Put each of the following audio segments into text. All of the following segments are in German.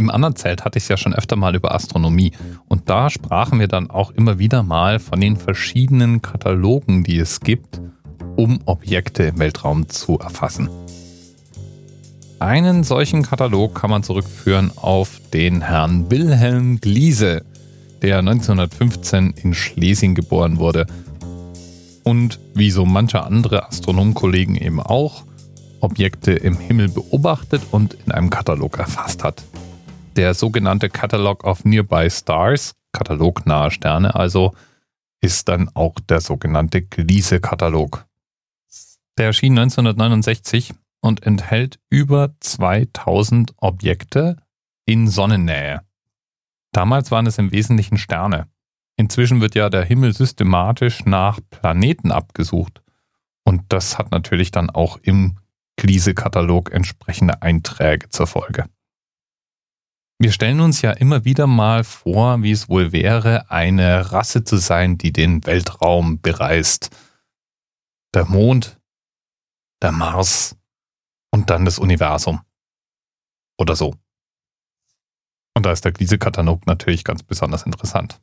Im anderen Zelt hatte ich es ja schon öfter mal über Astronomie und da sprachen wir dann auch immer wieder mal von den verschiedenen Katalogen, die es gibt, um Objekte im Weltraum zu erfassen. Einen solchen Katalog kann man zurückführen auf den Herrn Wilhelm Gliese, der 1915 in Schlesien geboren wurde und wie so manche andere Astronomkollegen eben auch Objekte im Himmel beobachtet und in einem Katalog erfasst hat. Der sogenannte Catalog of Nearby Stars, Katalog nahe Sterne also, ist dann auch der sogenannte Gliese-Katalog. Der erschien 1969 und enthält über 2000 Objekte in Sonnennähe. Damals waren es im Wesentlichen Sterne. Inzwischen wird ja der Himmel systematisch nach Planeten abgesucht. Und das hat natürlich dann auch im Gliese-Katalog entsprechende Einträge zur Folge. Wir stellen uns ja immer wieder mal vor, wie es wohl wäre, eine Rasse zu sein, die den Weltraum bereist. Der Mond, der Mars und dann das Universum. Oder so. Und da ist der Gliese-Katalog natürlich ganz besonders interessant.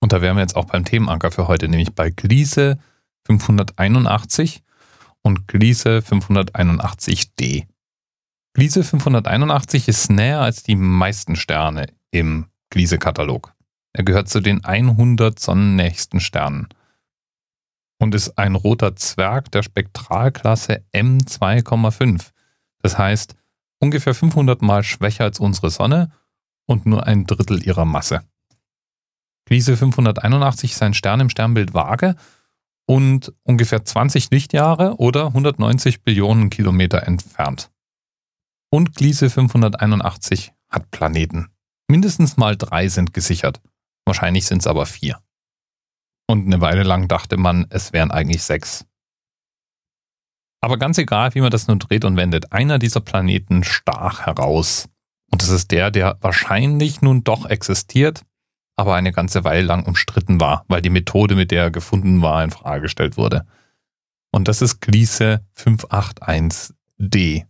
Und da wären wir jetzt auch beim Themenanker für heute, nämlich bei Gliese 581 und Gliese 581d. Gliese 581 ist näher als die meisten Sterne im Gliese-Katalog. Er gehört zu den 100 sonnennächsten Sternen und ist ein roter Zwerg der Spektralklasse M2,5. Das heißt, ungefähr 500 mal schwächer als unsere Sonne und nur ein Drittel ihrer Masse. Gliese 581 ist ein Stern im Sternbild Waage und ungefähr 20 Lichtjahre oder 190 Billionen Kilometer entfernt. Und Gliese 581 hat Planeten. Mindestens mal drei sind gesichert. Wahrscheinlich sind es aber vier. Und eine Weile lang dachte man, es wären eigentlich sechs. Aber ganz egal, wie man das nun dreht und wendet, einer dieser Planeten stach heraus. Und es ist der, der wahrscheinlich nun doch existiert, aber eine ganze Weile lang umstritten war, weil die Methode, mit der er gefunden war, in Frage gestellt wurde. Und das ist Gliese 581d.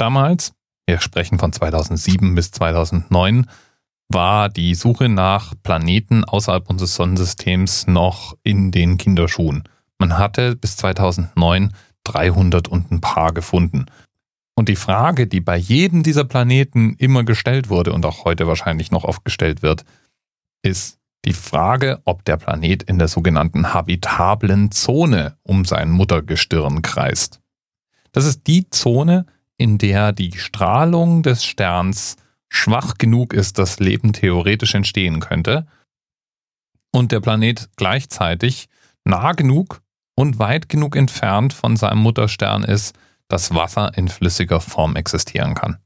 Damals, wir sprechen von 2007 bis 2009, war die Suche nach Planeten außerhalb unseres Sonnensystems noch in den Kinderschuhen. Man hatte bis 2009 300 und ein paar gefunden. Und die Frage, die bei jedem dieser Planeten immer gestellt wurde und auch heute wahrscheinlich noch oft gestellt wird, ist die Frage, ob der Planet in der sogenannten habitablen Zone um sein Muttergestirn kreist. Das ist die Zone, in der die Strahlung des Sterns schwach genug ist, dass Leben theoretisch entstehen könnte und der Planet gleichzeitig nah genug und weit genug entfernt von seinem Mutterstern ist, dass Wasser in flüssiger Form existieren kann.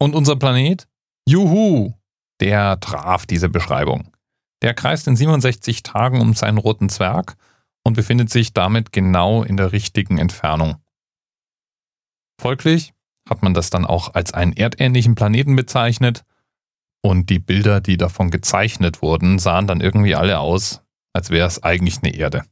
Und unser Planet? Juhu! Der traf diese Beschreibung. Der kreist in 67 Tagen um seinen roten Zwerg und befindet sich damit genau in der richtigen Entfernung. Folglich hat man das dann auch als einen erdähnlichen Planeten bezeichnet und die Bilder, die davon gezeichnet wurden, sahen dann irgendwie alle aus, als wäre es eigentlich eine Erde.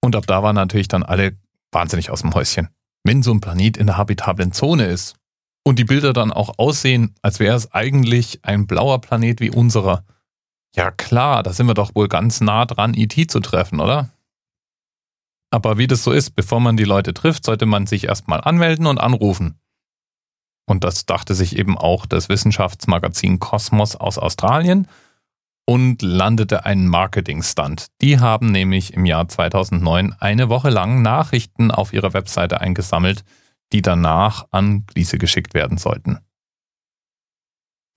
Und ab da waren natürlich dann alle wahnsinnig aus dem Häuschen wenn so ein Planet in der habitablen Zone ist und die Bilder dann auch aussehen, als wäre es eigentlich ein blauer Planet wie unserer, ja klar, da sind wir doch wohl ganz nah dran, IT e zu treffen, oder? Aber wie das so ist, bevor man die Leute trifft, sollte man sich erstmal anmelden und anrufen. Und das dachte sich eben auch das Wissenschaftsmagazin Kosmos aus Australien und landete einen Marketing-Stunt. Die haben nämlich im Jahr 2009 eine Woche lang Nachrichten auf ihrer Webseite eingesammelt, die danach an Gliese geschickt werden sollten.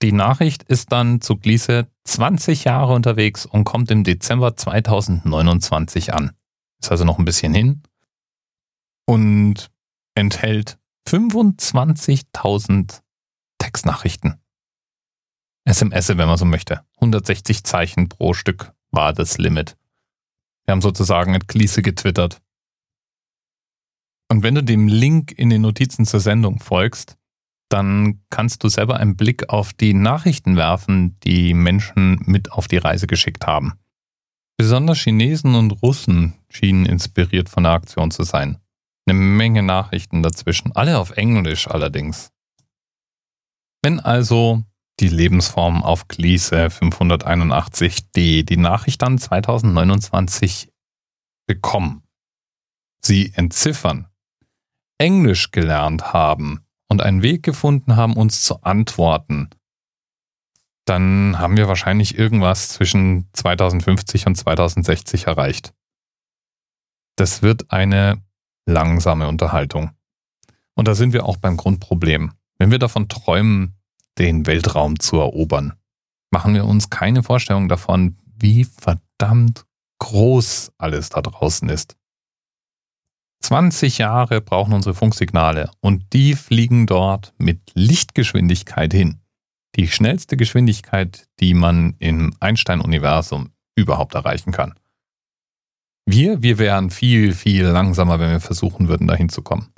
Die Nachricht ist dann zu Gliese 20 Jahre unterwegs und kommt im Dezember 2029 an. Ist also noch ein bisschen hin und enthält 25.000 Textnachrichten. SMS, wenn man so möchte. 160 Zeichen pro Stück war das Limit. Wir haben sozusagen mit Gliese getwittert. Und wenn du dem Link in den Notizen zur Sendung folgst, dann kannst du selber einen Blick auf die Nachrichten werfen, die Menschen mit auf die Reise geschickt haben. Besonders Chinesen und Russen schienen inspiriert von der Aktion zu sein. Eine Menge Nachrichten dazwischen, alle auf Englisch allerdings. Wenn also die Lebensform auf Gliese 581d die Nachricht dann 2029 bekommen, sie entziffern, Englisch gelernt haben und einen Weg gefunden haben, uns zu antworten, dann haben wir wahrscheinlich irgendwas zwischen 2050 und 2060 erreicht. Das wird eine langsame Unterhaltung. Und da sind wir auch beim Grundproblem. Wenn wir davon träumen, den Weltraum zu erobern, machen wir uns keine Vorstellung davon, wie verdammt groß alles da draußen ist. 20 Jahre brauchen unsere Funksignale und die fliegen dort mit Lichtgeschwindigkeit hin. Die schnellste Geschwindigkeit, die man im Einstein-Universum überhaupt erreichen kann. Wir, wir wären viel, viel langsamer, wenn wir versuchen würden, dahin zu kommen.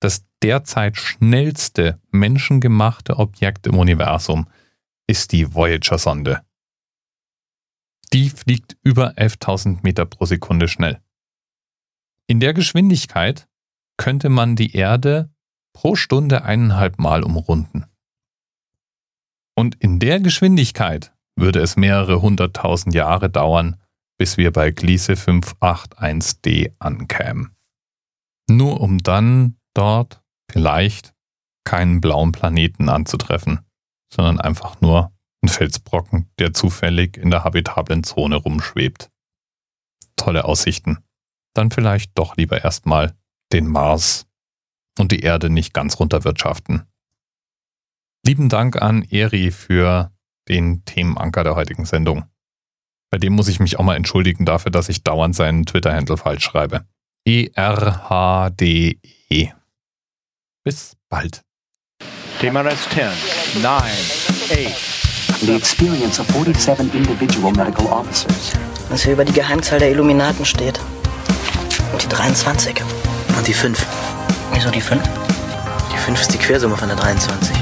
Das derzeit schnellste menschengemachte Objekt im Universum ist die Voyager-Sonde. Die fliegt über 11.000 Meter pro Sekunde schnell. In der Geschwindigkeit könnte man die Erde pro Stunde eineinhalb Mal umrunden. Und in der Geschwindigkeit würde es mehrere hunderttausend Jahre dauern, bis wir bei Gliese 581d ankämen. Nur um dann dort vielleicht keinen blauen Planeten anzutreffen, sondern einfach nur einen Felsbrocken, der zufällig in der habitablen Zone rumschwebt. Tolle Aussichten. Dann vielleicht doch lieber erstmal den Mars und die Erde nicht ganz runterwirtschaften. Lieben Dank an Eri für den Themenanker der heutigen Sendung. Bei dem muss ich mich auch mal entschuldigen dafür, dass ich dauernd seinen Twitter-Handle falsch schreibe. E-R-H-D-E. -E. Bis bald. TMRS 10, 9, 8. The experience of 47 individual medical officers. Was hier über die Geheimzahl der Illuminaten steht. Und die 23. Und die 5. Wieso die 5? Die 5 ist die Quersumme von der 23.